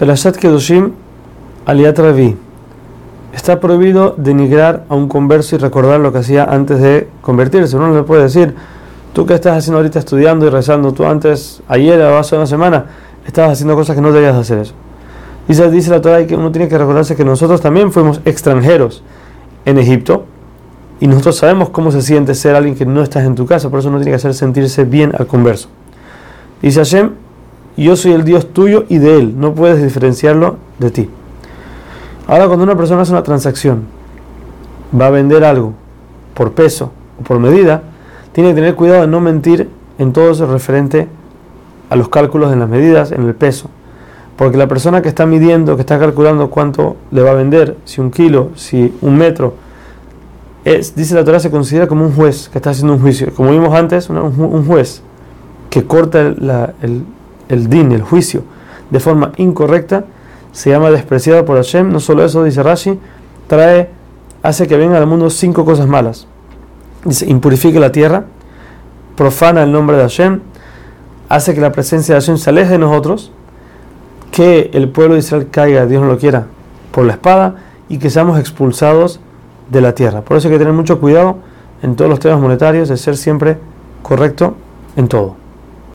Pelashat Kedushim Aliat Ravi. Está prohibido denigrar a un converso y recordar lo que hacía antes de convertirse. Uno le puede decir, tú que estás haciendo ahorita estudiando y rezando, tú antes, ayer o hace una semana, estabas haciendo cosas que no debías hacer eso. Dice, dice la Torah que uno tiene que recordarse que nosotros también fuimos extranjeros en Egipto y nosotros sabemos cómo se siente ser alguien que no estás en tu casa, por eso uno tiene que hacer sentirse bien al converso. Dice Hashem, yo soy el Dios tuyo y de él, no puedes diferenciarlo de ti. Ahora cuando una persona hace una transacción, va a vender algo por peso o por medida, tiene que tener cuidado de no mentir en todo eso referente a los cálculos en las medidas, en el peso. Porque la persona que está midiendo, que está calculando cuánto le va a vender, si un kilo, si un metro, es, dice la Torah, se considera como un juez que está haciendo un juicio. Como vimos antes, un juez que corta el, el din, el juicio, de forma incorrecta, se llama despreciado por Hashem. No solo eso, dice Rashi, trae, hace que venga al mundo cinco cosas malas. Dice, impurifique la tierra, profana el nombre de Hashem, hace que la presencia de Hashem se aleje de nosotros, que el pueblo de Israel caiga, Dios no lo quiera, por la espada y que seamos expulsados de la tierra. Por eso hay que tener mucho cuidado en todos los temas monetarios, de ser siempre correcto en todo.